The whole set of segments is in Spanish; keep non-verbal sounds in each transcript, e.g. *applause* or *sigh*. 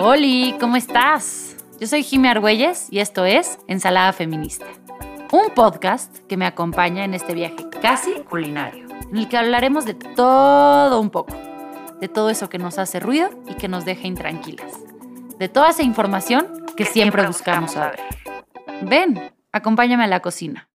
Oli, ¿cómo estás? Yo soy Jimmy Argüelles y esto es Ensalada Feminista, un podcast que me acompaña en este viaje casi culinario, en el que hablaremos de todo un poco, de todo eso que nos hace ruido y que nos deja intranquilas, de toda esa información que, siempre, buscamos saber. Ven, acompáñame a la cocina.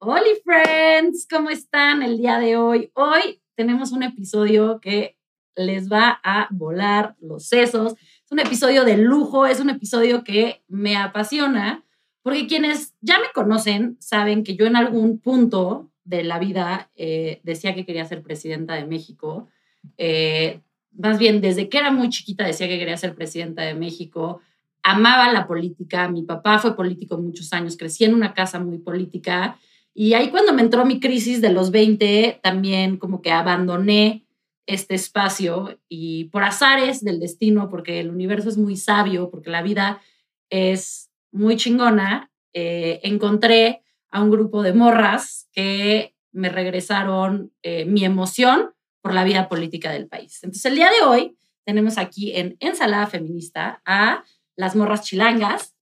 Hola friends, ¿cómo están el día de hoy? Hoy tenemos un episodio que les va a volar los sesos. Es un episodio de lujo, es un episodio que me apasiona, porque quienes ya me conocen saben que yo en algún punto de la vida eh, decía que quería ser presidenta de México. Eh, más bien, desde que era muy chiquita decía que quería ser presidenta de México. Amaba la política, mi papá fue político muchos años, crecí en una casa muy política y ahí cuando me entró mi crisis de los 20, también como que abandoné este espacio y por azares del destino, porque el universo es muy sabio, porque la vida es muy chingona, eh, encontré a un grupo de morras que me regresaron eh, mi emoción por la vida política del país. Entonces, el día de hoy tenemos aquí en Ensalada Feminista a las morras chilangas.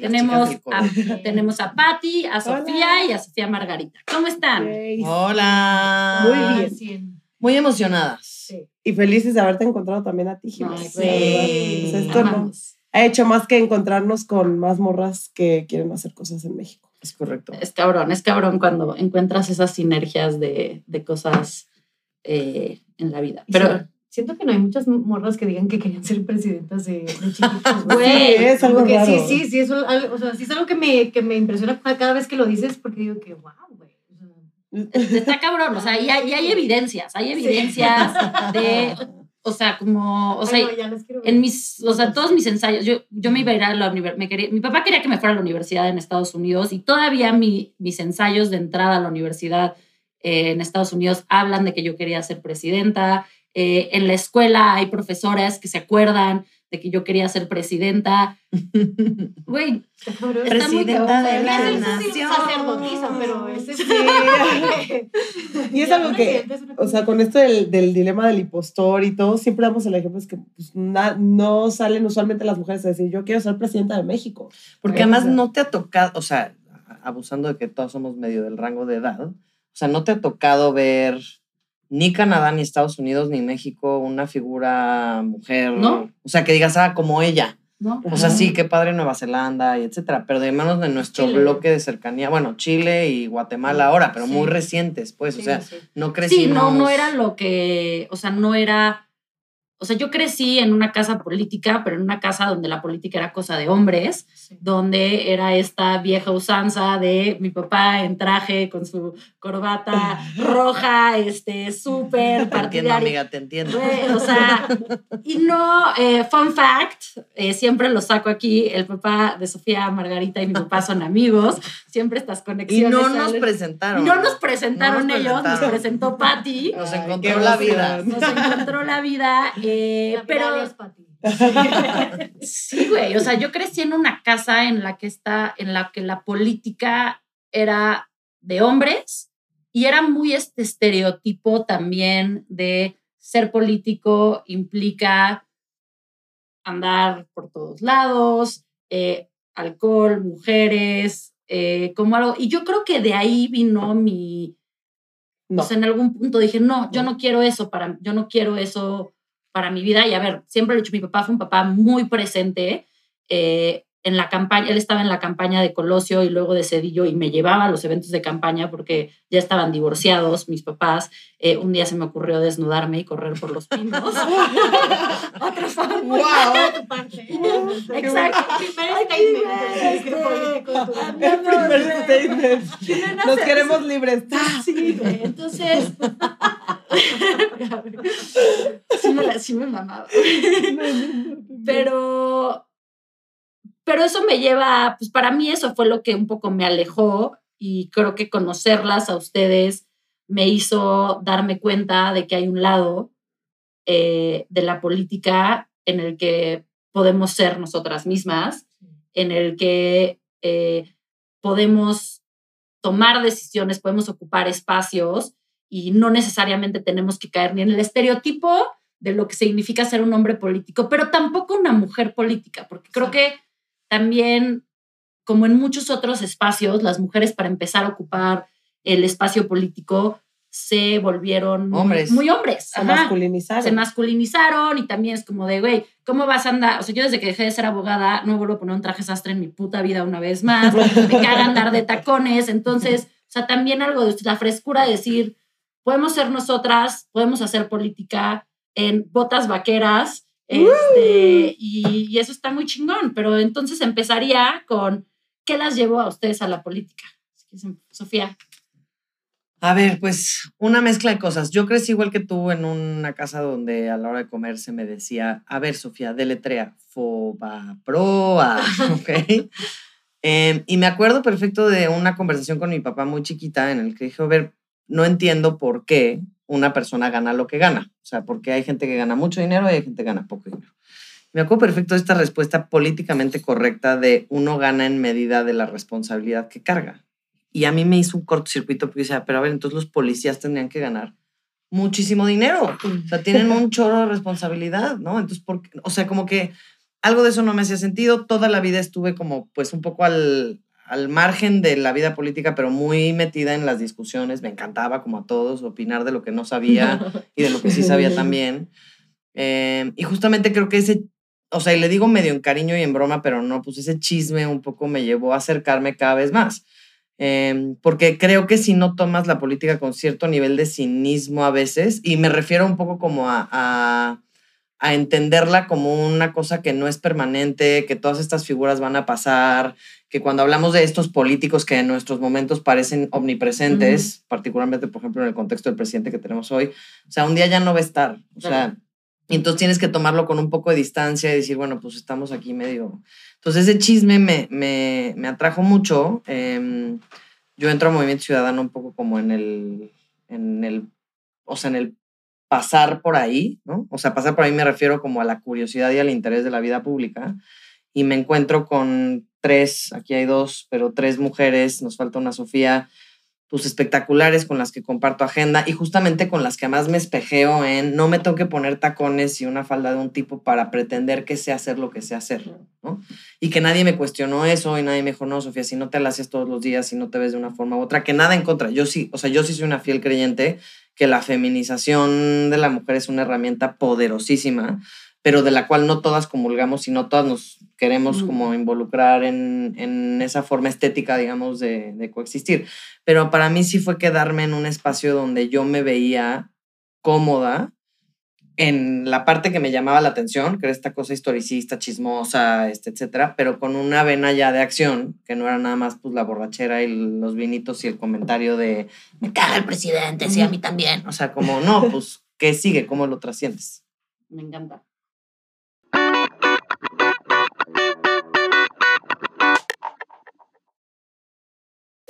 Tenemos a, *laughs* tenemos a Patti, a Sofía y a Sofía Margarita. ¿Cómo están? Hola. Muy bien. Muy emocionadas. Sí. Y felices de haberte encontrado también a ti, Jiménez. Sí. O sea, esto no- ha hecho más que encontrarnos con más morras que quieren hacer cosas en México. Es correcto. Es cabrón, es cabrón cuando encuentras esas sinergias de, de cosas eh, en la vida. Pero, Sí, siento que no hay muchas morras que digan que querían ser presidentas de, de chiquitos. *laughs* Güey, Sí, es algo que raro. sí, sí, sí, es, algo, o sea, sí es algo que me, que me impresiona cada vez que lo dices porque digo que, wow, güey. *laughs* está cabrón, o sea, y hay, y hay evidencias, hay evidencias *laughs* de, o sea, como, o sea, ay, no, en mis, o sea, todos mis ensayos, yo, yo me iba a ir a la universidad, mi papá quería que me fuera a la universidad en Estados Unidos y todavía mi, mis ensayos de entrada a la universidad eh, en Estados Unidos hablan de que yo quería ser presidenta. Eh, en la escuela hay profesoras que se acuerdan de que yo quería ser presidenta. *laughs* Güey, Presidenta de la nación. pero ese sí. Y es algo que, o sea, con esto del, del dilema del impostor y todo, siempre damos el ejemplo es que pues, na- no salen usualmente las mujeres a decir, yo quiero ser presidenta de México. Porque además no te ha tocado, o sea, abusando de que todos somos medio del rango de edad, o sea, no te ha tocado ver ni Canadá, ni Estados Unidos, ni México una figura mujer. ¿No? O sea, que digas, ah, como ella. ¿no? O sea, sí, qué padre Nueva Zelanda y etcétera, pero de manos de nuestro Chile. bloque de cercanía, bueno, Chile y Guatemala ahora, pero Sí. muy recientes, pues, o Sí, sea, sí. no Sí, crecimos. no, no era lo que, o sea, no era, o sea, yo crecí en una casa política, pero en una casa donde la política era cosa de hombres, Sí. donde era esta vieja usanza de mi papá en traje con su corbata *laughs* roja, este, súper Te entiendo, partidaria. amiga, te entiendo. O sea, y no, eh, fun fact, eh, siempre lo saco aquí, el papá de Sofía Margarita y mi papá son amigos, siempre estas Y conexiones. no nos salen. presentaron. Y no nos presentaron No nos ellos, nos presentaron. presentó Patty. Nos Ay, encontró qué la vida. Nos encontró la vida, eh, pero Gracias, Pati. *laughs* sí, güey, o sea, yo crecí en una casa en la que está, en la que la política era de hombres y era muy este estereotipo también de ser político implica andar por todos lados, eh, alcohol, mujeres, eh, como algo. Y yo creo que de ahí vino mi, No. o sea, en algún punto dije, no, yo no quiero eso para, yo no quiero eso para mi vida. Y a ver, siempre lo he dicho, mi papá fue un papá muy presente eh, en la campaña, él estaba en la campaña de Colosio y luego de Cedillo y me llevaba a los eventos de campaña porque ya estaban divorciados mis papás. Eh, un día se me ocurrió desnudarme y correr por los pinos. *laughs* Otra. ¡Wow! Exacto. Primer statement primer Nos queremos libres. Sí. Entonces. *laughs* sí, me la, sí me mamaba. *laughs* Pero. Pero eso me lleva. Pues para mí, eso fue lo que un poco me alejó. Y creo que conocerlas a ustedes me hizo darme cuenta de que hay un lado eh, de la política en el que podemos ser nosotras mismas, en el que eh, podemos tomar decisiones, podemos ocupar espacios y no necesariamente tenemos que caer ni en el estereotipo de lo que significa ser un hombre político, pero tampoco una mujer política, porque creo que también, como en muchos otros espacios, las mujeres para empezar a ocupar el espacio político se volvieron muy- Hombres. muy hombres. Se ajá. masculinizaron. Se masculinizaron y también es como de, güey, ¿cómo vas a andar? O sea, yo desde que dejé de ser abogada no vuelvo a poner un traje sastre en mi puta vida una vez más. *laughs* Me caga andar de tacones. Entonces, o sea, también algo de la frescura de decir, podemos ser nosotras, podemos hacer política en botas vaqueras. Este, y, y eso está muy chingón. Pero entonces empezaría con, ¿qué las llevó a ustedes a la política? Sofía. A ver, pues una mezcla de cosas. Yo crecí igual que tú en una casa donde a la hora de comer se me decía, a ver, Sofía, deletrea, fobaproa, *laughs* ¿ok? Em, y me acuerdo perfecto de una conversación con mi papá muy chiquita en el que dije, a ver, no entiendo por qué una persona gana lo que gana. O sea, porque hay gente que gana mucho dinero y hay gente que gana poco dinero. Me acuerdo perfecto de esta respuesta políticamente correcta de uno gana en medida de la responsabilidad que carga. Y a mí me hizo un cortocircuito porque decía, pero a ver, entonces los policías tendrían que ganar muchísimo dinero. O sea, tienen un chorro de responsabilidad, ¿no? Entonces, ¿por o sea, como que algo de eso no me hacía sentido. Toda la vida estuve como, pues, un poco al, al margen de la vida política, pero muy metida en las discusiones. Me encantaba, como a todos, opinar de lo que no sabía *laughs* y de lo que sí sabía también. Eh, y justamente creo que ese, o sea, y le digo medio en cariño y en broma, pero no, pues ese chisme un poco me llevó a acercarme cada vez más. Eh, porque creo que si no tomas la política con cierto nivel de cinismo a veces, y me refiero un poco como a, a, a entenderla como una cosa que no es permanente, que todas estas figuras van a pasar, que cuando hablamos de estos políticos que en nuestros momentos parecen omnipresentes, particularmente, por ejemplo, en el contexto del presidente que tenemos hoy, o sea, un día ya no va a estar. O sea, y entonces tienes que tomarlo con un poco de distancia y decir, bueno, pues estamos aquí medio... Entonces ese chisme me, me, me atrajo mucho. Em, yo entro a Movimiento Ciudadano un poco como en el, en el, o sea, en el pasar por ahí, ¿no? O sea, pasar por ahí me refiero como a la curiosidad y al interés de la vida pública. Y me encuentro con tres, aquí hay dos, pero tres mujeres, nos falta una Sofía, pues espectaculares con las que comparto agenda y justamente con las que más me espejeo en no me tengo que poner tacones y una falda de un tipo para pretender que sé hacer lo que sé hacer, ¿no? Y que nadie me cuestionó eso y nadie me dijo, no, Sofía, si no te la haces todos los días, si no te ves de una forma u otra, que nada en contra. Yo sí, o sea, yo sí soy una fiel creyente que la feminización de la mujer es una herramienta poderosísima, pero de la cual no todas comulgamos y no todas nos queremos como involucrar en, en esa forma estética, digamos, de, de coexistir. Pero para mí sí fue quedarme en un espacio donde yo me veía cómoda en la parte que me llamaba la atención, que era esta cosa historicista, chismosa, este, etcétera, pero con una vena ya de acción, que no era nada más pues la borrachera y los vinitos y el comentario de me caga el presidente, sí, a mí también. O sea, como no, pues, ¿qué sigue? ¿Cómo lo trasciendes? Me encanta.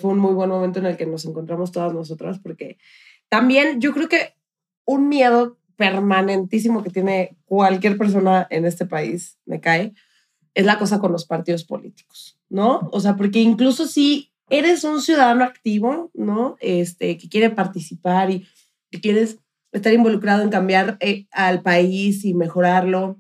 Fue un muy buen momento en el que nos encontramos todas nosotras, porque también yo creo que un miedo permanentísimo que tiene cualquier persona en este país, me cae, es la cosa con los partidos políticos, ¿no? O sea, porque incluso si eres un ciudadano activo, ¿no? Este, que quiere participar y que quieres estar involucrado en cambiar eh, al país y mejorarlo,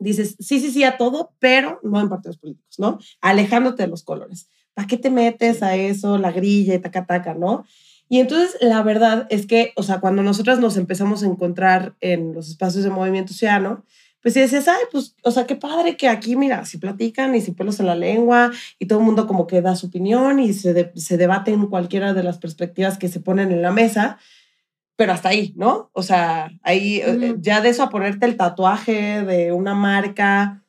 dices, sí, sí, sí a todo, pero no en partidos políticos, ¿no? Alejándote de los colores. ¿Para qué te metes a eso, la grilla y taca, taca, no? Y entonces la verdad es que, o sea, cuando nosotras nos empezamos a encontrar en los espacios de movimiento ciudadano, pues si decías, ay, pues, o sea, qué padre que aquí, mira, si platican y si pelos en la lengua y todo el mundo como que da su opinión y se, de- se debaten cualquiera de las perspectivas que se ponen en la mesa, pero hasta ahí, ¿no? O sea, ahí eh, ya de eso a ponerte el tatuaje de una marca,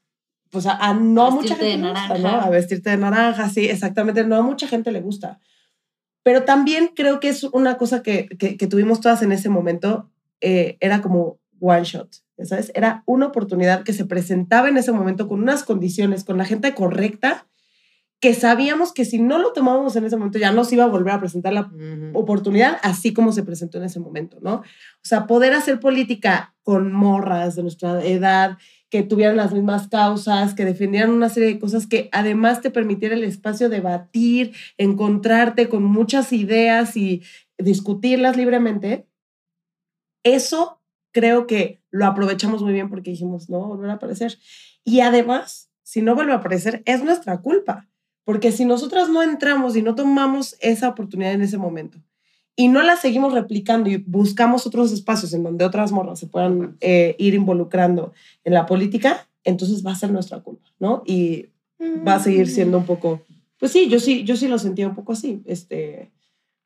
pues a, a no A mucha gente de le gusta, naranja. ¿no? A vestirte de naranja, sí, exactamente, no a mucha gente le gusta. Pero también creo que es una cosa que, que, que tuvimos todas en ese momento, eh, era como one shot, ¿ya ¿sabes? Era una oportunidad que se presentaba en ese momento con unas condiciones, con la gente correcta, que sabíamos que si no lo tomábamos en ese momento ya no se iba a volver a presentar la oportunidad así como se presentó en ese momento, ¿no? O sea, poder hacer política con morras de nuestra edad, que tuvieran las mismas causas, que defendieran una serie de cosas que además te permitiera el espacio de debatir, encontrarte con muchas ideas y discutirlas libremente, eso creo que lo aprovechamos muy bien porque dijimos, no, volver a aparecer. Y además, si no vuelve a aparecer, es nuestra culpa. Porque si nosotras no entramos y no tomamos esa oportunidad en ese momento y no la seguimos replicando y buscamos otros espacios en donde otras morras se puedan eh, ir involucrando en la política, entonces va a ser nuestra culpa, ¿no? Y va a seguir siendo un poco, pues sí, yo sí, yo sí lo sentía un poco así, este,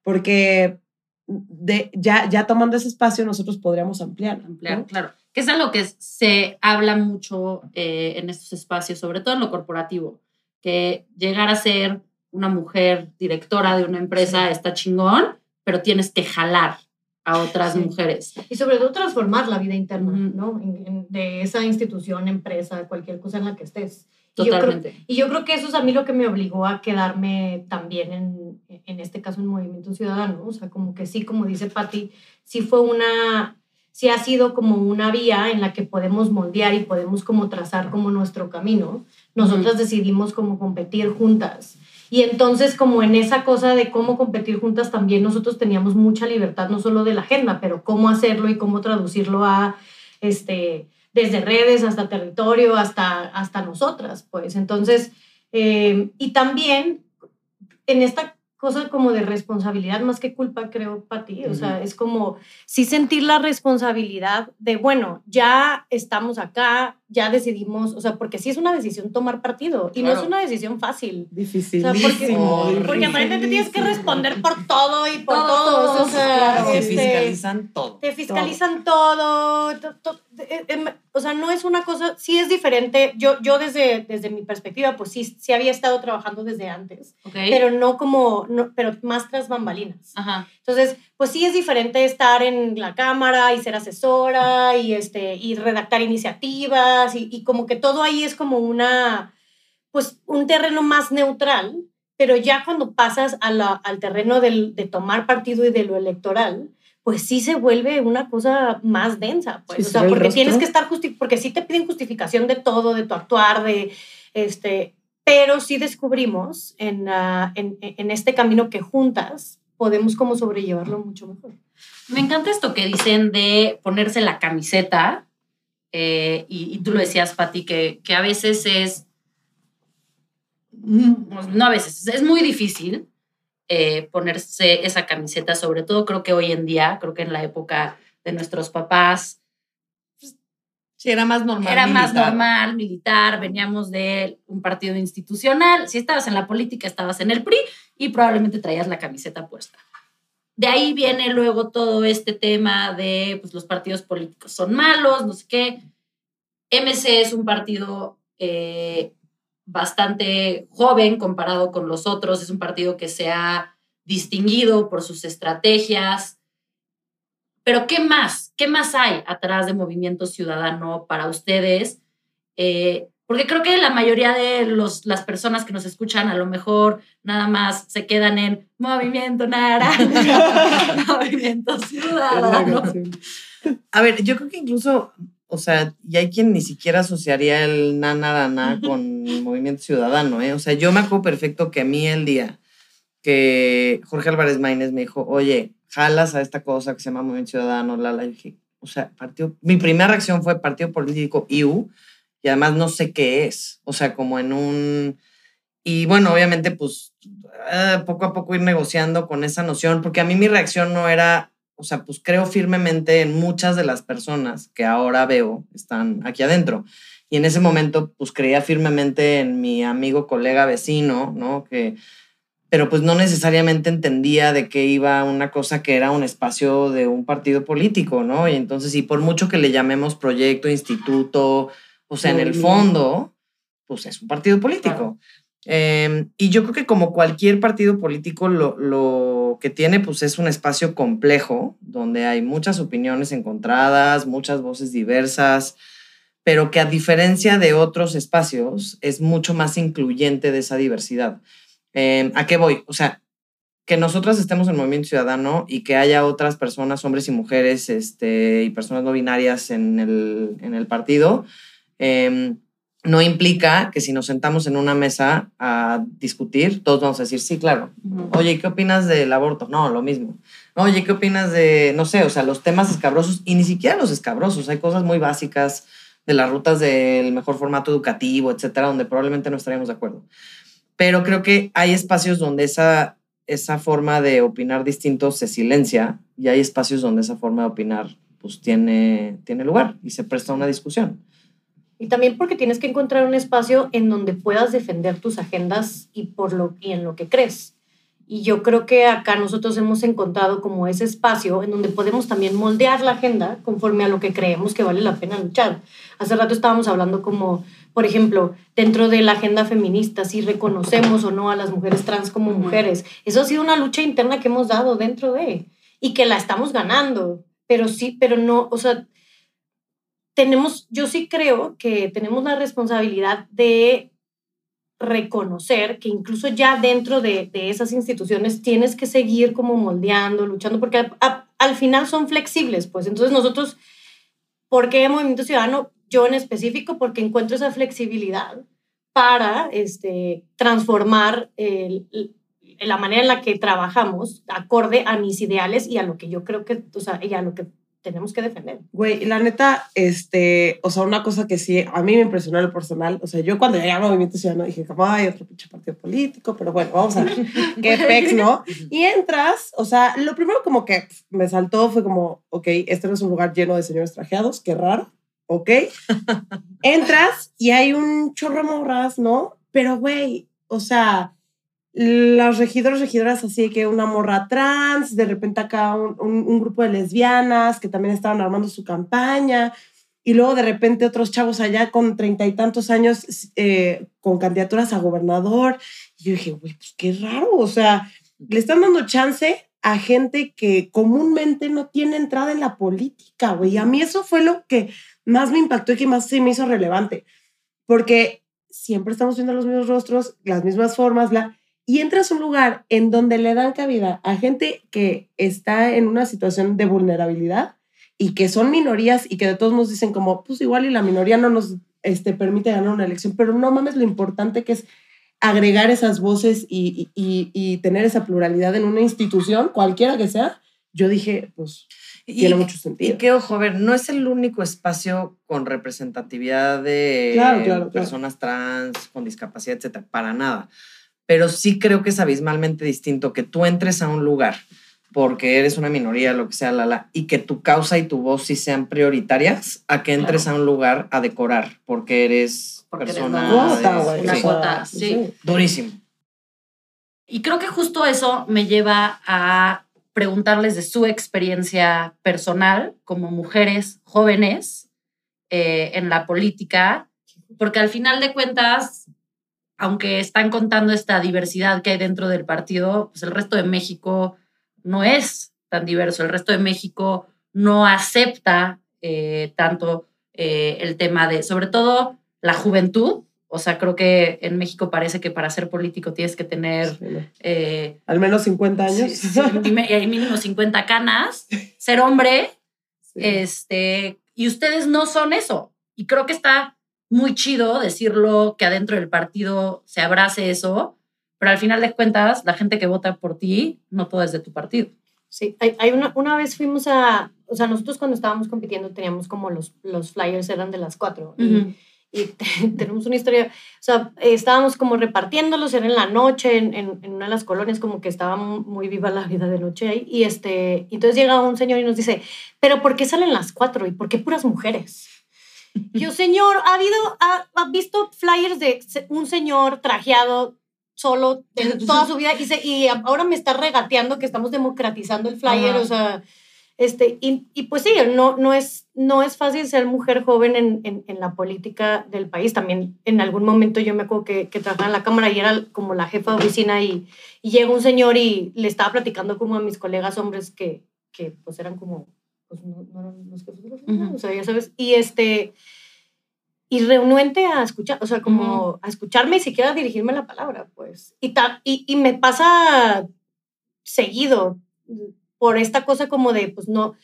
porque de, ya, ya tomando ese espacio nosotros podríamos ampliar. Ampliar, claro. Que es algo que se habla mucho eh, en estos espacios, sobre todo en lo corporativo, que llegar a ser una mujer directora de una empresa está chingón, pero tienes que jalar a otras mujeres. Y sobre todo transformar la vida interna, ¿no? de esa institución, empresa, cualquier cosa en la que estés. Totalmente. Y yo, creo, que eso es a mí lo que me obligó a quedarme también en, en este caso en Movimiento Ciudadano. O sea, como que sí, como dice Patti, sí fue una, sí ha sido como una vía en la que podemos moldear y podemos como trazar como nuestro camino. Nosotras decidimos como competir juntas. Y entonces como en esa cosa de cómo competir juntas también nosotros teníamos mucha libertad, no solo de la agenda, pero cómo hacerlo y cómo traducirlo a este desde redes hasta territorio, hasta, hasta nosotras, pues. Entonces, eh, y también en esta cosa como de responsabilidad más que culpa, creo, para ti. O sea, es como sí sentir la responsabilidad de, bueno, ya estamos acá, ya decidimos, o sea, porque sí es una decisión tomar partido y no es una decisión fácil. Difícil. O sea, porque, porque aparentemente tienes que responder por todo y por todos. o sea, te este, fiscalizan todo. Te fiscalizan todo. Eh, em, o sea, no es una cosa, sí es diferente. Yo, yo desde, desde mi perspectiva, pues sí, sí había estado trabajando desde antes, pero no como, no, pero más tras bambalinas. Ajá. Entonces, pues sí es diferente estar en la cámara y ser asesora y, este, y redactar iniciativas y, y como que todo ahí es como una, pues un terreno más neutral, pero ya cuando pasas a la, al terreno del, de tomar partido y de lo electoral, pues sí se vuelve una cosa más densa, pues, o sea, porque tienes que estar, justi porque sí te piden justificación de todo, de tu actuar, de, este, pero sí descubrimos en, uh, en, en este camino que juntas podemos como sobrellevarlo mucho mejor. Me encanta esto que dicen de ponerse la camiseta, eh, y, y, tú lo decías, Pati, que, que a veces es, mm, no a veces, es muy difícil eh, ponerse esa camiseta, sobre todo creo que hoy en día, creo que en la época de nuestros papás. Sí, era más normal. Era militar. más normal, militar, veníamos de un partido institucional. Si estabas en la política, estabas en el PRI y probablemente traías la camiseta puesta. De ahí viene luego todo este tema de pues, los partidos políticos son malos, no sé qué. MC es un partido eh, bastante joven comparado con los otros, es un partido que se ha distinguido por sus estrategias. Pero ¿qué más? ¿Qué más hay atrás de Movimiento Ciudadano para ustedes? Eh, porque creo que la mayoría de los, las personas que nos escuchan a lo mejor nada más se quedan en Movimiento Naranja, *laughs* Movimiento Ciudadano. A ver, yo creo que incluso o sea, y hay quien ni siquiera asociaría el nanarana con Movimiento Ciudadano, ¿eh? O sea, yo me acuerdo perfecto que a mí el día que Jorge Álvarez Maínez me dijo, oye, jalas a esta cosa que se llama Movimiento Ciudadano, la, la, dije, o sea, partido, mi primera reacción fue partido político IU, y además no sé qué es, o sea, como en un... Y bueno, obviamente, pues eh, poco a poco ir negociando con esa noción, porque a mí mi reacción no era o sea, pues creo firmemente en muchas de las personas que ahora veo están aquí adentro. Y en ese momento, pues creía firmemente en mi amigo, colega, vecino, ¿no? Que, pero pues no necesariamente entendía de qué iba una cosa que era un espacio de un partido político, ¿no? Y entonces, y por mucho que le llamemos proyecto, instituto, o sea, en el fondo, pues es un partido político. Eh, y yo creo que como cualquier partido político, lo, lo, que tiene pues es un espacio complejo, donde hay muchas opiniones encontradas, muchas voces diversas, pero que a diferencia de otros espacios es mucho más incluyente de esa diversidad. Eh, ¿A qué voy? O sea, que nosotras estemos en Movimiento Ciudadano y que haya otras personas, hombres y mujeres este, y personas no binarias en el, en el partido. Eh, no implica que si nos sentamos en una mesa a discutir, todos vamos a decir, sí, claro. Oye, ¿qué opinas del aborto? No, lo mismo. Oye, ¿qué opinas de, no sé, o sea, los temas escabrosos y ni siquiera los escabrosos? Hay cosas muy básicas de las rutas del mejor formato educativo, etcétera, donde probablemente no estaríamos de acuerdo. Pero creo que hay espacios donde esa, esa forma de opinar distinto se silencia y hay espacios donde esa forma de opinar pues tiene, tiene lugar y se presta a una discusión. Y también porque tienes que encontrar un espacio en donde puedas defender tus agendas y, por lo, y en lo que crees. Y yo creo que acá nosotros hemos encontrado como ese espacio en donde podemos también moldear la agenda conforme a lo que creemos que vale la pena luchar. Hace rato estábamos hablando como, por ejemplo, dentro de la agenda feminista, si reconocemos o no a las mujeres trans como mujeres. Eso ha sido una lucha interna que hemos dado dentro de y que la estamos ganando. Pero sí, pero no, o sea, tenemos, yo sí creo que tenemos la responsabilidad de reconocer que incluso ya dentro de, esas instituciones tienes que seguir como moldeando, luchando, porque al final son flexibles, pues entonces nosotros, ¿por qué Movimiento Ciudadano? Yo en específico, porque encuentro esa flexibilidad para este, transformar la manera en la que trabajamos acorde a mis ideales y a lo que yo creo que, o sea, y a lo que tenemos que defender. Güey, la neta, este, o sea, una cosa que sí, a mí me impresionó el personal, o sea, yo cuando llegué al Movimiento Ciudadano dije, como, hay otro pinche partido político, pero bueno, vamos a ver *laughs* qué pex, ¿no? Y entras, o sea, lo primero como que me saltó fue como, ok, este no es un lugar lleno de señores trajeados, qué raro, ok. Entras y hay un chorro morras, ¿no? Pero, güey, o sea, las regidores, regidoras así que una morra trans, de repente acá un, grupo de lesbianas que también estaban armando su campaña, y luego de repente otros chavos allá con treinta y tantos años eh, con candidaturas a gobernador. Y yo dije, güey, pues qué raro, o sea, le están dando chance a gente que comúnmente no tiene entrada en la política, güey. A mí eso fue lo que más me impactó y que más se me hizo relevante, porque siempre estamos viendo los mismos rostros, las mismas formas, la y entras un lugar en donde le dan cabida a gente que está en una situación de vulnerabilidad y que son minorías y que de todos modos dicen como, pues igual y la minoría no nos este, permite ganar una elección, pero no mames lo importante que es agregar esas voces y, y, y tener esa pluralidad en una institución, cualquiera que sea, yo dije, pues tiene mucho sentido. Y que, ojo, a ver, no es el único espacio con representatividad de personas trans, con discapacidad, etcétera, para nada pero sí creo que es abismalmente distinto que tú entres a un lugar porque eres una minoría, lo que sea, la, la, y que tu causa y tu voz sí sean prioritarias, a que entres a un lugar a decorar, porque eres persona... una cuota, sí. Durísimo. Y creo que justo eso me lleva a preguntarles de su experiencia personal como mujeres jóvenes eh, en la política, porque al final de cuentas aunque están contando esta diversidad que hay dentro del partido, pues el resto de México no es tan diverso. El resto de México no acepta eh, tanto eh, el tema de, sobre todo, la juventud. O sea, creo que en México parece que para ser político tienes que tener... Eh, Al menos 50 años. Sí, mínimo 50 canas, ser hombre. *laughs* Este, y ustedes no son eso. Y creo que está muy chido decirlo, que adentro del partido se abrace eso, pero al final de cuentas, la gente que vota por ti, no todo es de tu partido. Sí, hay, una, una vez fuimos a, o sea, nosotros cuando estábamos compitiendo teníamos como los, los flyers eran de las cuatro. y, *laughs* tenemos una historia, o sea, estábamos como repartiéndolos, era en la noche, en, en, una de las colonias, como que estaba muy viva la vida de noche ahí. Y este, entonces llega un señor y nos dice, pero ¿por qué salen las cuatro? ¿Y por qué puras mujeres? *laughs* Yo, señor, ¿ha, habido, ha, visto flyers de un señor trajeado solo en toda su vida y, y ahora me está regateando que estamos democratizando el flyer, o sea, este, y, y, pues sí, no, no, es, no es fácil ser mujer joven en, en, en, la política del país. También en algún momento yo me acuerdo que, que trabajaba en la Cámara y era como la jefa de oficina y, y llega un señor y le estaba platicando como a mis colegas hombres que, que pues eran como pues no, no eran los que o sea, ya sabes, y este, y renuente a escuchar, o sea, como a escucharme y siquiera dirigirme la palabra, pues, y, y, y me pasa seguido por esta cosa como de, pues no,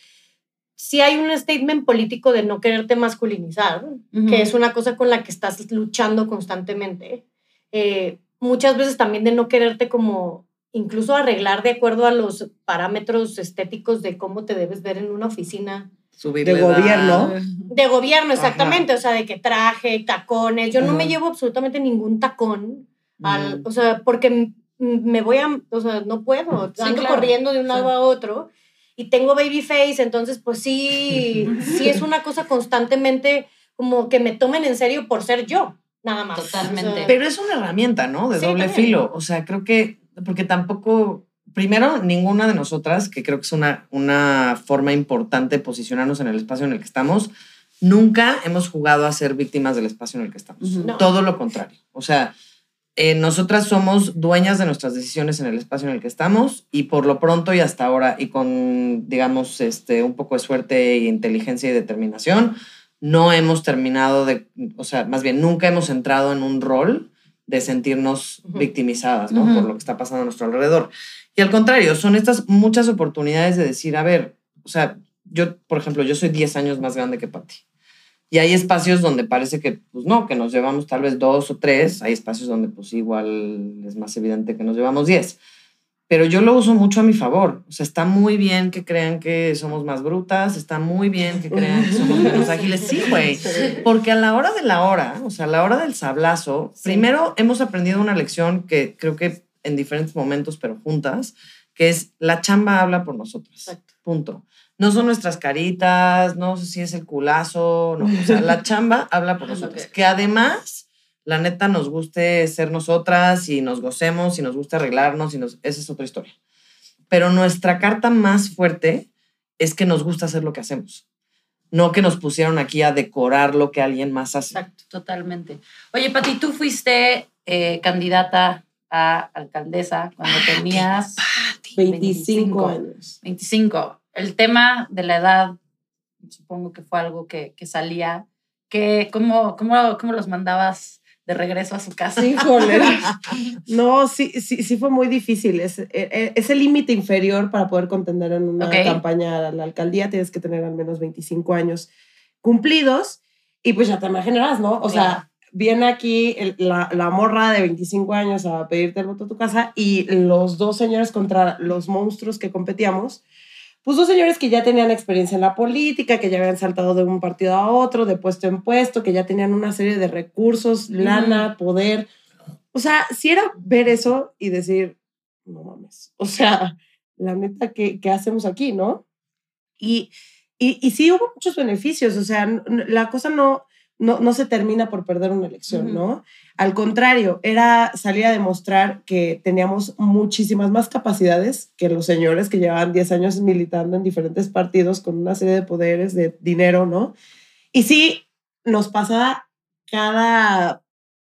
sí hay un statement político de no quererte masculinizar, que es una cosa con la que estás luchando constantemente. Eh, muchas veces también de no quererte como incluso arreglar de acuerdo a los parámetros estéticos de cómo te debes ver en una oficina. de gobierno. De gobierno, exactamente. O sea, de que traje, tacones. Yo no me llevo absolutamente ningún tacón. Al, O sea, porque me voy a, o sea, no puedo, ando corriendo de un lado a otro y tengo baby face, entonces pues sí, *laughs* sí es una cosa constantemente como que me tomen en serio por ser yo, nada más. Totalmente. Pero es una herramienta, ¿no? De doble filo. O sea, creo que, porque tampoco, primero, ninguna de nosotras, que creo que es una, una forma importante de posicionarnos en el espacio en el que estamos, nunca hemos jugado a ser víctimas del espacio en el que estamos. Todo lo contrario. O sea, eh, nosotras somos dueñas de nuestras decisiones en el espacio en el que estamos y por lo pronto y hasta ahora y con, digamos, este, un poco de suerte e inteligencia y determinación, no hemos terminado de, o sea, más bien nunca hemos entrado en un rol de sentirnos victimizadas ¿no? por lo que está pasando a nuestro alrededor. Y al contrario, son estas muchas oportunidades de decir, a ver, o sea, yo, por ejemplo, yo soy 10 años más grande que Patti. Y hay espacios donde parece que, pues no, que nos llevamos tal vez dos o tres. Hay espacios donde, pues igual es más evidente que nos llevamos diez. Pero yo lo uso mucho a mi favor. O sea, está muy bien que crean que somos más brutas, está muy bien que crean que somos menos ágiles. Sí, güey. Porque a la hora de la hora, o sea, a la hora del sablazo, primero hemos aprendido una lección que creo que en diferentes momentos, pero juntas, que es la chamba habla por nosotros. Exacto. Punto no son nuestras caritas, no sé si es el culazo, no, o sea, la *laughs* chamba habla por nosotros. Que además, la neta, nos guste ser nosotras y nos gocemos y nos guste arreglarnos y nos, esa es otra historia. Pero nuestra carta más fuerte es que nos gusta hacer lo que hacemos. No que nos pusieron aquí a decorar lo que alguien más hace. Exacto, totalmente. Oye, Pati, tú fuiste eh, candidata a alcaldesa cuando tenías 25 años. 25 el tema de la edad, supongo que fue algo que, que salía. Que, ¿cómo, cómo, ¿Cómo los mandabas de regreso a su casa? Híjole. no, sí, sí, sí fue muy difícil. Es, e, e, es el límite inferior para poder contender en una campaña a la alcaldía. Tienes que tener al menos 25 años cumplidos. Y pues ya te imaginarás, ¿no? O sea, viene aquí la, la, morra de 25 años a pedirte el voto a tu casa y los dos señores contra los monstruos que competíamos pues dos señores que ya tenían experiencia en la política, que ya habían saltado de un partido a otro, de puesto en puesto, que ya tenían una serie de recursos, lana, poder. O sea, si era ver eso y decir, no mames, o sea, la neta, ¿qué, qué hacemos aquí, no? Y, y, y, sí hubo muchos beneficios, o sea, la cosa no, no, no se termina por perder una elección, ¿no? Al contrario, era salir a demostrar que teníamos muchísimas más capacidades que los señores que llevaban 10 años militando en diferentes partidos con una serie de poderes, de dinero, ¿no? Y sí, nos pasaba cada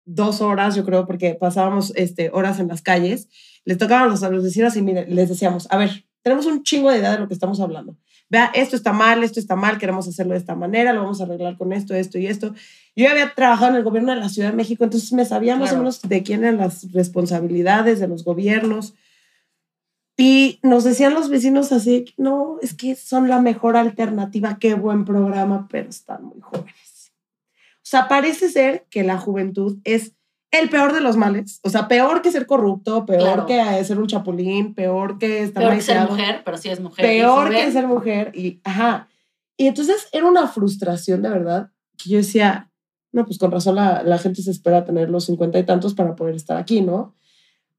dos horas, yo creo, porque pasábamos este, horas en las calles, les tocábamos a los vecinos y les decíamos, a ver, tenemos un chingo de idea de lo que estamos hablando vea, esto está mal, esto está mal, queremos hacerlo de esta manera, lo vamos a arreglar con esto, esto y esto. Yo había trabajado en el gobierno de la Ciudad de México, entonces me sabía más o menos de quién eran las responsabilidades de los gobiernos. Y nos decían los vecinos así, no, es que son la mejor alternativa, qué buen programa, pero están muy jóvenes. O sea, parece ser que la juventud es el peor de los males. O sea, peor que ser corrupto, peor que ser un chapulín, peor que estar Peor que ser mujer, pero sí es mujer. Peor que ser mujer. Y, ajá. Y entonces era una frustración de verdad que yo decía, no, pues con razón la, la gente se espera tener los cincuenta y tantos para poder estar aquí, ¿no?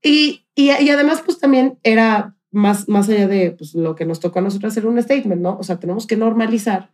Y, y, y, además, pues también era más, más allá de pues, lo que nos tocó a nosotros hacer un statement, ¿no? O sea, tenemos que normalizar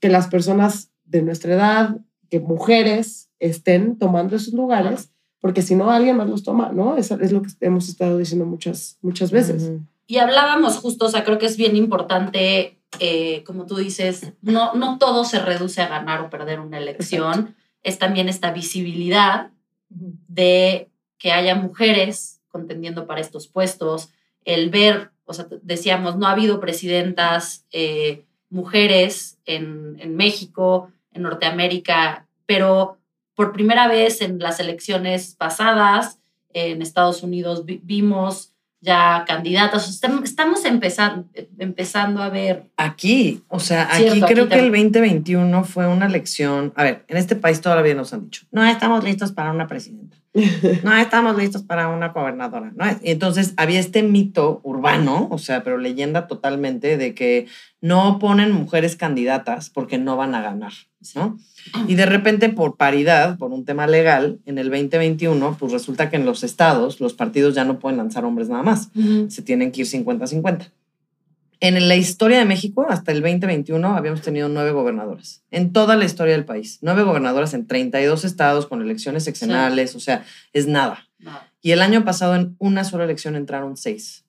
que las personas de nuestra edad, que mujeres estén tomando esos lugares porque si no alguien más los toma, ¿no? Eso es lo que hemos estado diciendo muchas, muchas veces. Y hablábamos justo, o sea, creo que es bien importante, eh, como tú dices, no, no todo se reduce a ganar o perder una elección, es también esta visibilidad de que haya mujeres contendiendo para estos puestos, el ver, o sea, decíamos, no ha habido presidentas eh, mujeres en, en México, en Norteamérica, pero por primera vez en las elecciones pasadas en Estados Unidos vimos ya candidatas. Estam- Estamos empezando, empezando a ver. Aquí, o sea, aquí Cierto, creo aquí que el también. 2021 fue una elección. A ver, en este país todavía nos han dicho, no estamos listos para una presidenta. No estamos listos para una gobernadora. ¿no? Entonces había este mito urbano, o sea, pero leyenda totalmente, de que no ponen mujeres candidatas porque no van a ganar. ¿no? Y de repente, por paridad, por un tema legal, en el 2021, pues resulta que en los estados los partidos ya no pueden lanzar hombres nada más. Se tienen que ir 50-50. En la historia de México, hasta el 2021, habíamos tenido nueve gobernadoras. En toda la historia del país. Nueve gobernadoras en 32 estados con elecciones seccionales. O sea, es nada. Y el año pasado, en una sola elección, entraron seis.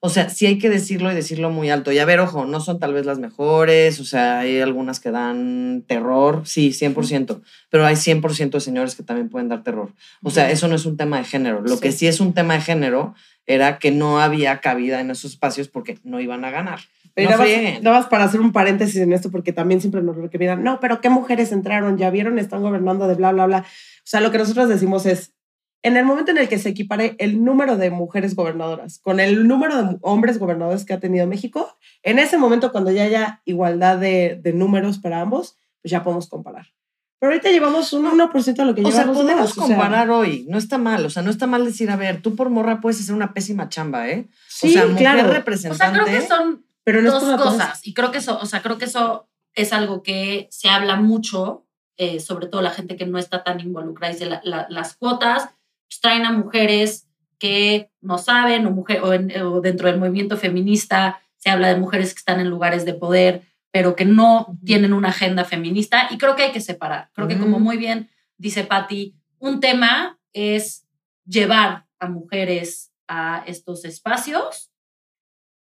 O sea, sí hay que decirlo y decirlo muy alto. Y a ver, ojo, no son tal vez las mejores, o sea, hay algunas que dan terror, sí, 100%, pero hay 100% de señores que también pueden dar terror. O sea, eso no es un tema de género. Lo que sí es un tema de género era que no había cabida en esos espacios porque no iban a ganar. Pero no nada, más, frieguen. nada más para hacer un paréntesis en esto, porque también siempre nos requerirán, no, pero ¿qué mujeres entraron? Ya vieron, están gobernando de bla, bla, bla. O sea, lo que nosotros decimos es, en el momento en el que se equipare el número de mujeres gobernadoras con el número de hombres gobernadores que ha tenido México, en ese momento cuando ya haya igualdad de, de números para ambos, pues ya podemos comparar. Pero ahorita llevamos un 1% de lo que O sea, podemos demás, o sea, comparar hoy. No está mal. O sea, no está mal decir, a ver, tú por morra puedes hacer una pésima chamba, ¿eh? Sí, o sea, mujer claro. O representante. sea, creo que son pero no dos cosas. Y creo que eso, o sea, creo que eso es algo que se habla mucho, eh, sobre todo la gente que no está tan involucrada. Dice, la- la- las cuotas pues, traen a mujeres que no saben, o, mujer, o, en- o dentro del movimiento feminista se habla de mujeres que están en lugares de poder, pero que no tienen una agenda feminista. Y creo que hay que separar. Creo que como Ujú. muy bien dice Patti, un tema es llevar a mujeres a estos espacios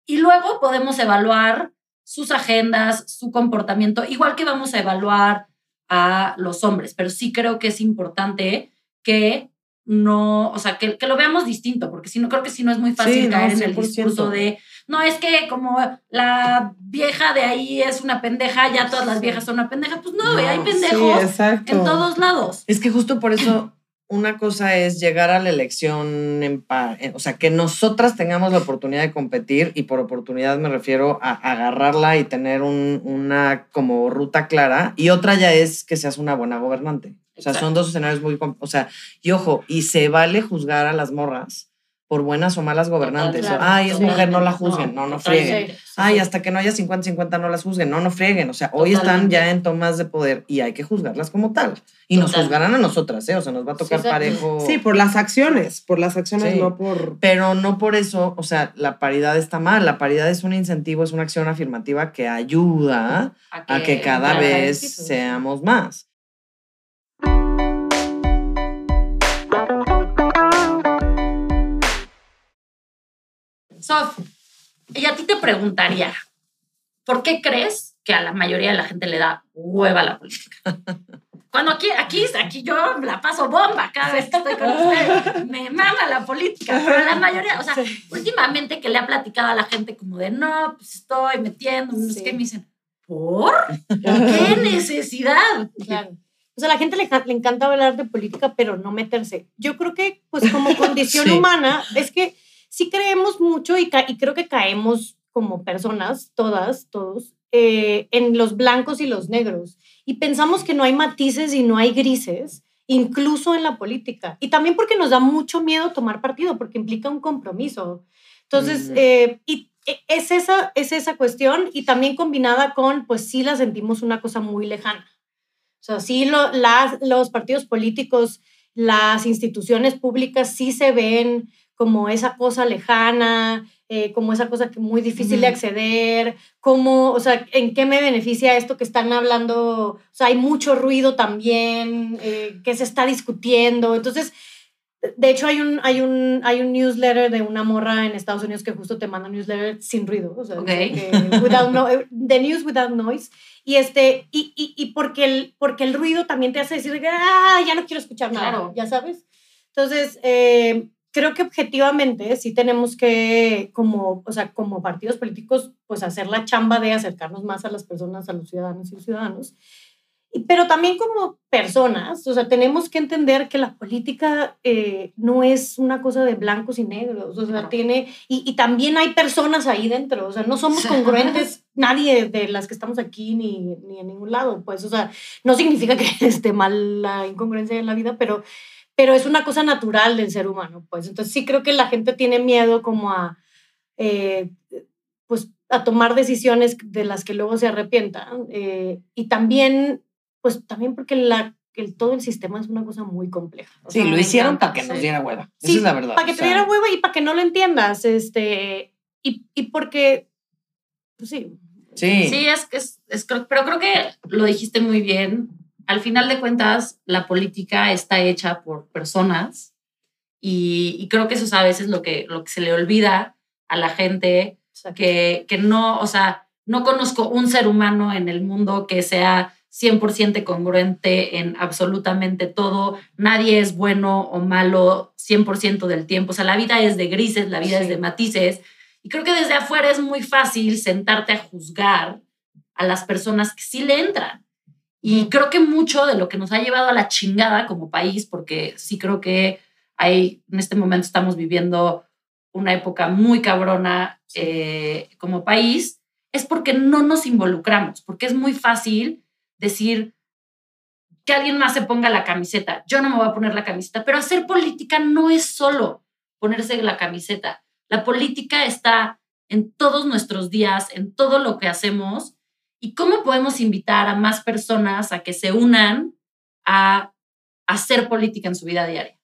y luego podemos evaluar sus agendas, su comportamiento, igual que vamos a evaluar a los hombres, pero sí creo que es importante que no, o sea, que, que lo veamos distinto, porque si no, creo que si no es muy fácil Sí, no, caer en el 100%. discurso de, no, es que como la vieja de ahí es una pendeja, ya todas las viejas son una pendeja, pues no, hay pendejos Sí, en todos lados. Es que justo por eso una cosa es llegar a la elección en pa- eh, o sea, que nosotras tengamos la oportunidad de competir y por oportunidad me refiero a agarrarla y tener un- una como ruta clara y otra ya es que seas una buena gobernante. O sea, son dos escenarios muy, o sea, y ojo, y se vale juzgar a las morras por buenas o malas gobernantes. Claro, Ay, es totalmente. mujer, no la juzguen, no, no, frieguen. totalmente. Sí, Ay, sí. hasta que no haya 50-50 no las juzguen, no, no frieguen. O sea, hoy están Totalmente. ya en tomas de poder y hay que juzgarlas como tal. Y nos Total. juzgarán a nosotras, ¿eh? O sea, nos va a tocar Sí, parejo. Sí, por las acciones, por las acciones, Sí. no por... Pero no por eso, o sea, la paridad está mal. La paridad es un incentivo, es una acción afirmativa que ayuda a que cada cada vez vez seamos más. Sof, y a ti te preguntaría, ¿por qué crees que a la mayoría de la gente le da hueva la política? *laughs* Cuando aquí, aquí, aquí yo la paso bomba cada vez que estoy con ustedes. Me mama la política, pero la mayoría, o sea, últimamente que le ha platicado a la gente como de, no, pues estoy metiendo, no sé Sí. qué, me dicen, ¿por? ¿Qué *laughs* necesidad? Claro. O sea, a la gente le, le encanta hablar de política, pero no meterse. Yo creo que, pues, como *laughs* condición Sí. humana, es que sí creemos mucho y, y creo que caemos como personas, todas, todos, eh, en los blancos y los negros. Y pensamos que no hay matices y no hay grises, incluso en la política. Y también porque nos da mucho miedo tomar partido, porque implica un compromiso. Entonces, Ujú. eh, y e- es esa, es esa cuestión y también combinada con, pues sí la sentimos una cosa muy lejana. O sea, sí lo- las, los partidos políticos, las instituciones públicas sí se ven como esa cosa lejana, eh, como esa cosa que muy difícil de acceder, como, o sea, ¿en qué me beneficia esto que están hablando? O sea, hay mucho ruido también, eh, que se está discutiendo. Entonces, de hecho, hay un, hay, un, hay un newsletter de una morra en Estados Unidos que justo te manda un newsletter sin ruido. O sea, Ok. dice que without no- the news without noise. Y, este, y, y, y porque, el, porque el ruido también te hace decir, ah, ya no quiero escuchar nada, Claro. ya sabes. Entonces, eh, creo que objetivamente sí tenemos que, como, o sea, como partidos políticos, pues hacer la chamba de acercarnos más a las personas, a los ciudadanos y ciudadanos. Y- Pero también como personas, o sea, tenemos que entender que la política eh, no es una cosa de blancos y negros, o sea, No. tiene, y, y también hay personas ahí dentro, o sea, no somos congruentes *laughs* nadie de las que estamos aquí ni, ni en ningún lado, pues, o sea, no significa que *laughs* esté mal la incongruencia en la vida, pero, pero es una cosa natural del ser humano, pues, entonces sí creo que la gente tiene miedo como a, eh, pues, a tomar decisiones de las que luego se arrepientan, eh, y también pues también porque la, el, todo el sistema es una cosa muy compleja. O Sí, sea, lo hicieron para que nos diera hueva. Sí, Esa es la verdad. Para que o te sea, diera huevo y para que no lo entiendas. Este, y, y porque, pues sí. Sí. Sí, es, es, es, creo- pero creo que lo dijiste muy bien. Al final de cuentas, la política está hecha por personas y, y creo que eso es a veces lo que, lo que se le olvida a la gente, que, que no, o sea, no conozco un ser humano en el mundo que sea 100% congruente en absolutamente todo. Nadie es bueno o malo 100% del tiempo. O sea, la vida es de grises, la vida es de matices. Y creo que desde afuera es muy fácil sentarte a juzgar a las personas que sí le entran. Y creo que mucho de lo que nos ha llevado a la chingada como país, porque sí creo que hay, en este momento estamos viviendo una época muy cabrona eh, como país, es porque no nos involucramos, porque es muy fácil decir que alguien más se ponga la camiseta. Yo no me voy a poner la camiseta, pero hacer política no es solo ponerse la camiseta. La política está en todos nuestros días, en todo lo que hacemos. ¿Y cómo podemos invitar a más personas a que se unan a hacer política en su vida diaria?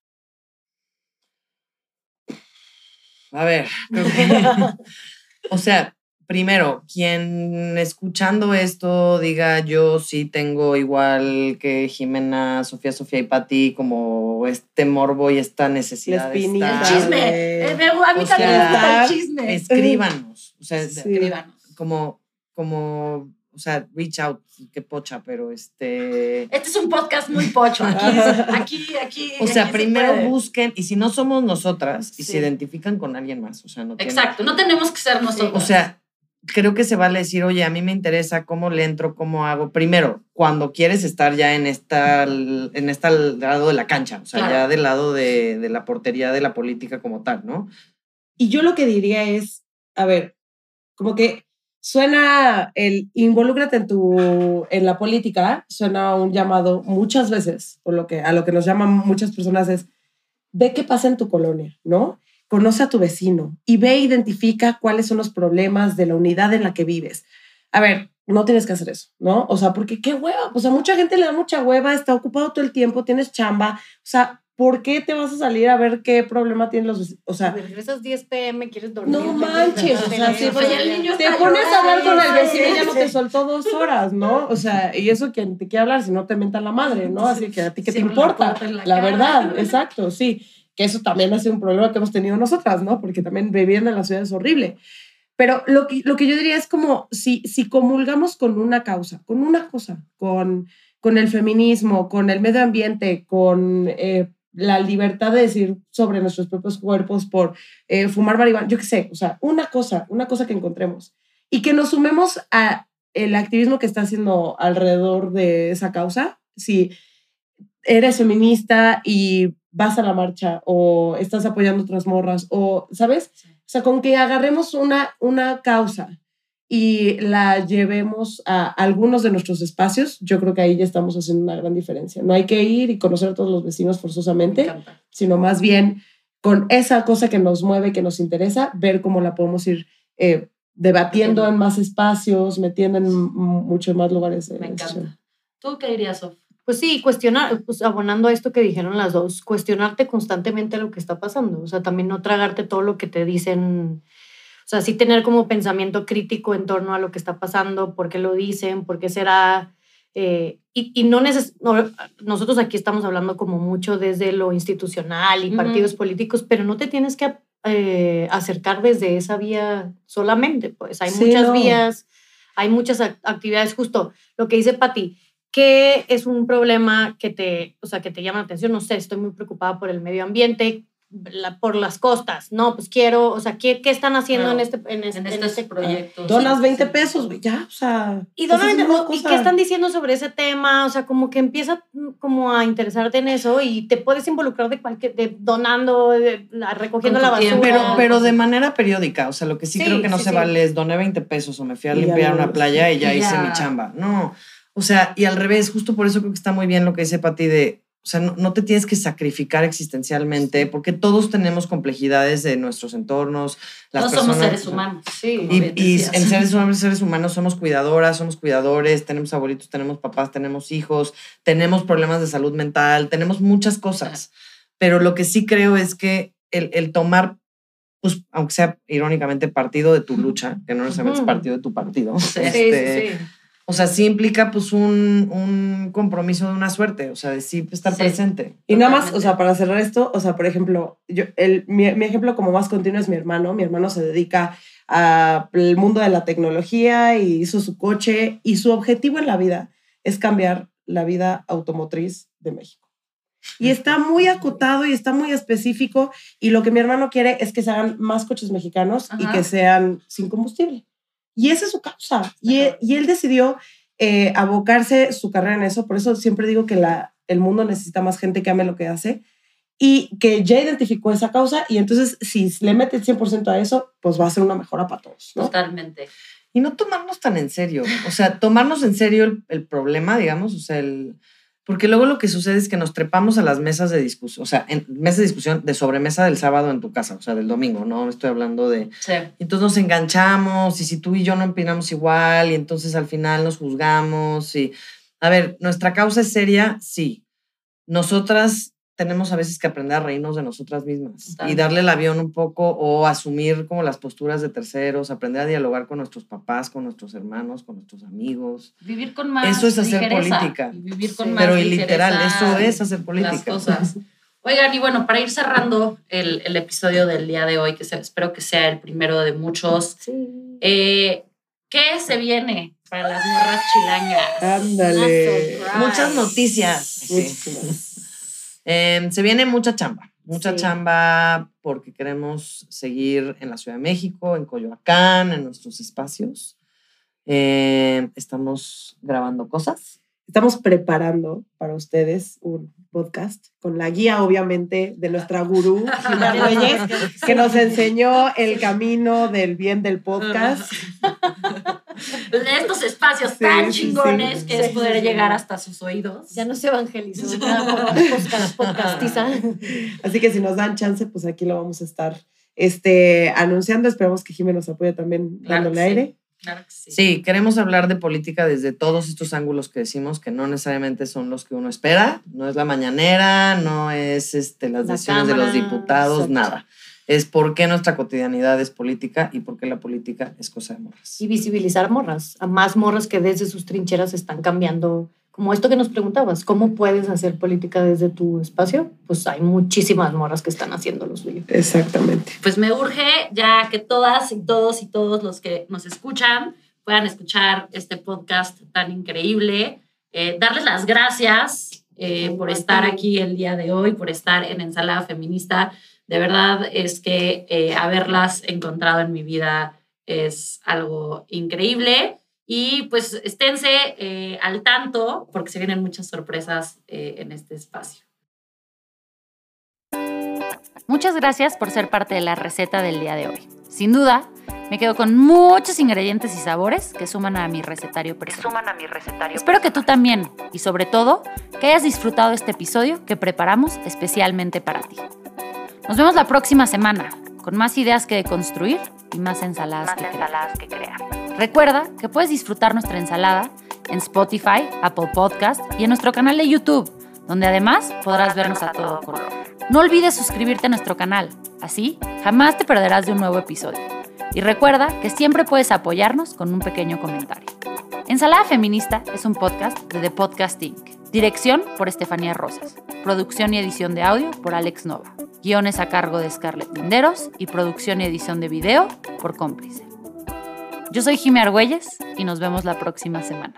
A ver, *laughs* o sea, primero, quien escuchando esto diga yo sí tengo igual que Jimena, Sofía, Sofía y Pati como este morbo y esta necesidad de estar- Chisme. güey. Eh, a mí O también me gusta sea, el chisme. Escríbanos, o sea, Sí. Escríbanos. como, como, o sea, reach out, qué pocha, pero este... Este es un podcast muy pocho. Aquí, aquí, aquí. *laughs* O sea, aquí se primero puede. busquen, y si no somos nosotras, y Sí. se identifican con alguien más, o sea, no tiene- Exacto, no tenemos que ser nosotros. O sea, creo que se vale decir, oye, a mí me interesa cómo le entro, cómo hago. Primero, cuando quieres estar ya en esta, en esta lado de la cancha, o sea, Claro. ya del lado de, de la portería de la política como tal, ¿no? Y yo lo que diría es, a ver, como que suena el involúcrate en tu en la política, suena un llamado muchas veces, por lo que a lo que nos llaman muchas personas es ve qué pasa en tu colonia, ¿no? Conoce a tu vecino y ve identifica cuáles son los problemas de la unidad en la que vives. A ver, no tienes que hacer eso, ¿no? O sea, porque qué hueva, o sea, mucha gente le da mucha hueva, está ocupado todo el tiempo, tienes chamba, o sea, ¿por qué te vas a salir a ver qué problema tienen los vecinos? O sea, Regresas 10 pm, quieres dormir. no manches, o sea, sí, Oye, el niño te pones a hablar con el vecino y ya no te soltó dos horas, ¿no? O sea, y eso quien te quiere hablar, si no te menta la madre, ¿no? Así que a ti qué te importa, la la verdad, exacto, sí. Que eso también ha sido un problema que hemos tenido nosotras, ¿no? Porque también vivir en la ciudad es horrible. Pero lo que, lo que yo diría es como si, si comulgamos con una causa, con una cosa, con, con el feminismo, con el medio ambiente, con eh, la libertad de decir sobre nuestros propios cuerpos por eh, fumar marihuana, yo qué sé, o sea, una cosa, una cosa que encontremos y que nos sumemos a el activismo que está haciendo alrededor de esa causa. Si eres feminista y vas a la marcha o estás apoyando otras morras o, ¿sabes? O sea, con que agarremos una, una causa y la llevemos a algunos de nuestros espacios, yo creo que ahí ya estamos haciendo una gran diferencia. No hay que ir y conocer a todos los vecinos Me forzosamente, sino más bien con esa cosa que nos mueve, que nos interesa, ver cómo la podemos ir eh, debatiendo Metiendo. en más espacios, metiendo en muchos más lugares. Me encanta. ¿Tú qué dirías, Sof? Pues sí, cuestionar, pues abonando a esto que dijeron las dos, cuestionarte constantemente lo que está pasando. O sea, también no tragarte todo lo que te dicen. O sea, sí tener como pensamiento crítico en torno a lo que está pasando, por qué lo dicen, por qué será. eh, y, y no, neces no nosotros aquí estamos hablando como mucho desde lo institucional y partidos políticos, pero no te tienes que eh, acercar desde esa vía solamente. Pues hay Sí, muchas no. vías, hay muchas ac- actividades, justo lo que dice Pati, que es un problema que te, o sea, que te llama la atención. No sé, estoy muy preocupada por el medio ambiente. La- por las costas. No, pues quiero, o sea, ¿qué, qué están haciendo Claro. en este, en este, En en estos este proyectos. Donas sí, 20 sí. pesos, güey, ya, o sea. Y, es una ¿Y cosa. qué están diciendo sobre ese tema? O sea, como que empieza mm, como a interesarte en eso y te puedes involucrar de cualquier, de donando, de- la- recogiendo la basura. Pero, pero de manera periódica, o sea, lo que sí, Sí, creo que no sí, se sí. vale es doné 20 pesos o me fui a Y ya limpiar una playa y ya y hice ya. mi chamba. No, o sea, y al revés, justo por eso creo que está muy bien lo que dice Pati de, o sea, no, no te tienes que sacrificar existencialmente porque todos tenemos complejidades de nuestros entornos. Las Todos somos personas- seres humanos. Sí. Y, y en seres humanos, seres humanos somos cuidadoras, somos cuidadores, tenemos abuelitos, tenemos papás, tenemos hijos, tenemos problemas de salud mental, tenemos muchas cosas. Pero lo que sí creo es que el, el tomar, pues, aunque sea irónicamente partido de tu lucha, que no necesariamente es partido de tu partido, Sí, este, sí, sí. O sea, sí implica pues un, un compromiso de una suerte, o sea, de sí estar Sí. presente. Y nada más, o sea, para cerrar esto, o sea, por ejemplo, yo, el, mi, mi ejemplo como más continuo es mi hermano. Mi hermano se dedica al mundo de la tecnología y hizo su coche y su objetivo en la vida es cambiar la vida automotriz de México. Y está muy acotado y está muy específico y lo que mi hermano quiere es que se hagan más coches mexicanos y que sean sin combustible. Y esa es su causa. Y, él- y él decidió eh, abocarse su carrera en eso. Por eso siempre digo que la, el mundo necesita más gente que ame lo que hace y que ya identificó esa causa y entonces si le mete el 100% a eso, pues va a ser una mejora para todos. ¿no? Totalmente. Y no tomarnos tan en serio, o sea, tomarnos en serio el, el problema, digamos, o sea, el... Porque luego lo que sucede es que nos trepamos a las mesas de discusión, o sea, en mesas de discusión de sobremesa del sábado en tu casa, o sea, del domingo, ¿no? Estoy hablando de... Sí. Entonces nos enganchamos y si tú y yo no opinamos igual y entonces al final nos juzgamos y... A ver, nuestra causa es seria, sí. Nosotras tenemos a veces que aprender a reírnos de nosotras mismas y darle el avión un poco o asumir como las posturas de terceros, aprender a dialogar con nuestros papás, con nuestros hermanos, con nuestros amigos. Vivir con más Eso es hacer ligereza, política. y Vivir con Sí. más Pero y literal, eso es hacer las política. cosas. *laughs* Oigan, y bueno, para ir cerrando el, el episodio del día de hoy, que se- espero que sea el primero de muchos, Sí. eh, ¿qué se viene para las morras chilangas? Ándale. Muchas noticias. Sí. Muchísimas. Eh, se viene mucha chamba, mucha Sí. chamba porque queremos seguir en la Ciudad de México, en Coyoacán, en nuestros espacios. Eh, estamos grabando cosas. Estamos preparando para ustedes un podcast con la guía, obviamente, de nuestra gurú, Gina *laughs* Reyes, que nos enseñó el camino del bien del podcast. *laughs* De estos espacios Sí, tan sí, chingones sí. que es Sí, poder sí, sí. llegar hasta sus oídos. Ya no se evangelizó, *laughs* podcast, podcastiza. Así que si nos dan chance, pues aquí lo vamos a estar este, anunciando. Esperamos que Jimé nos apoye también Claro dándole sí. aire. Claro que sí. Sí, queremos hablar de política desde todos estos ángulos que decimos, que no necesariamente son los que uno espera. No es la mañanera, no es este, las La decisiones de los cámara, diputados, exacto. nada. Es por qué nuestra cotidianidad es política y por qué la política es cosa de morras. Y visibilizar morras, a más morras que desde sus trincheras están cambiando. Como esto que nos preguntabas, ¿cómo puedes hacer política desde tu espacio? Pues hay muchísimas morras que están haciendo lo suyo. Exactamente. Pues me urge ya que todas y todos y todos los que nos escuchan puedan escuchar este podcast tan increíble. Eh, darles las gracias eh, por estar aquí el día de hoy, por estar en Ensalada Feminista. De verdad es que eh, haberlas encontrado en mi vida es algo increíble. Y pues esténse eh, al tanto porque se vienen muchas sorpresas eh, en este espacio. Muchas gracias por ser parte de la receta del día de hoy. Sin duda, me quedo con muchos ingredientes y sabores que suman a mi recetario personal. suman a mi recetario. Espero que tú también, y sobre todo, que hayas disfrutado este episodio que preparamos especialmente para ti. Nos vemos la próxima semana, con más ideas que deconstruir y más ensaladas más que crear. ensaladas que crear. Recuerda que puedes disfrutar nuestra ensalada en Spotify, Apple Podcast y en nuestro canal de YouTube, donde además podrás vernos a todo color. No olvides suscribirte a nuestro canal, así jamás te perderás de un nuevo episodio. Y recuerda que siempre puedes apoyarnos con un pequeño comentario. Ensalada Feminista es un podcast de The Podcast Inc. Dirección por Estefanía Rosas. Producción y edición de audio por Alex Nova. Guiones a cargo de Scarlett Linderos y producción y edición de video por Cómplice. Yo soy Jimmy Argüelles y nos vemos la próxima semana.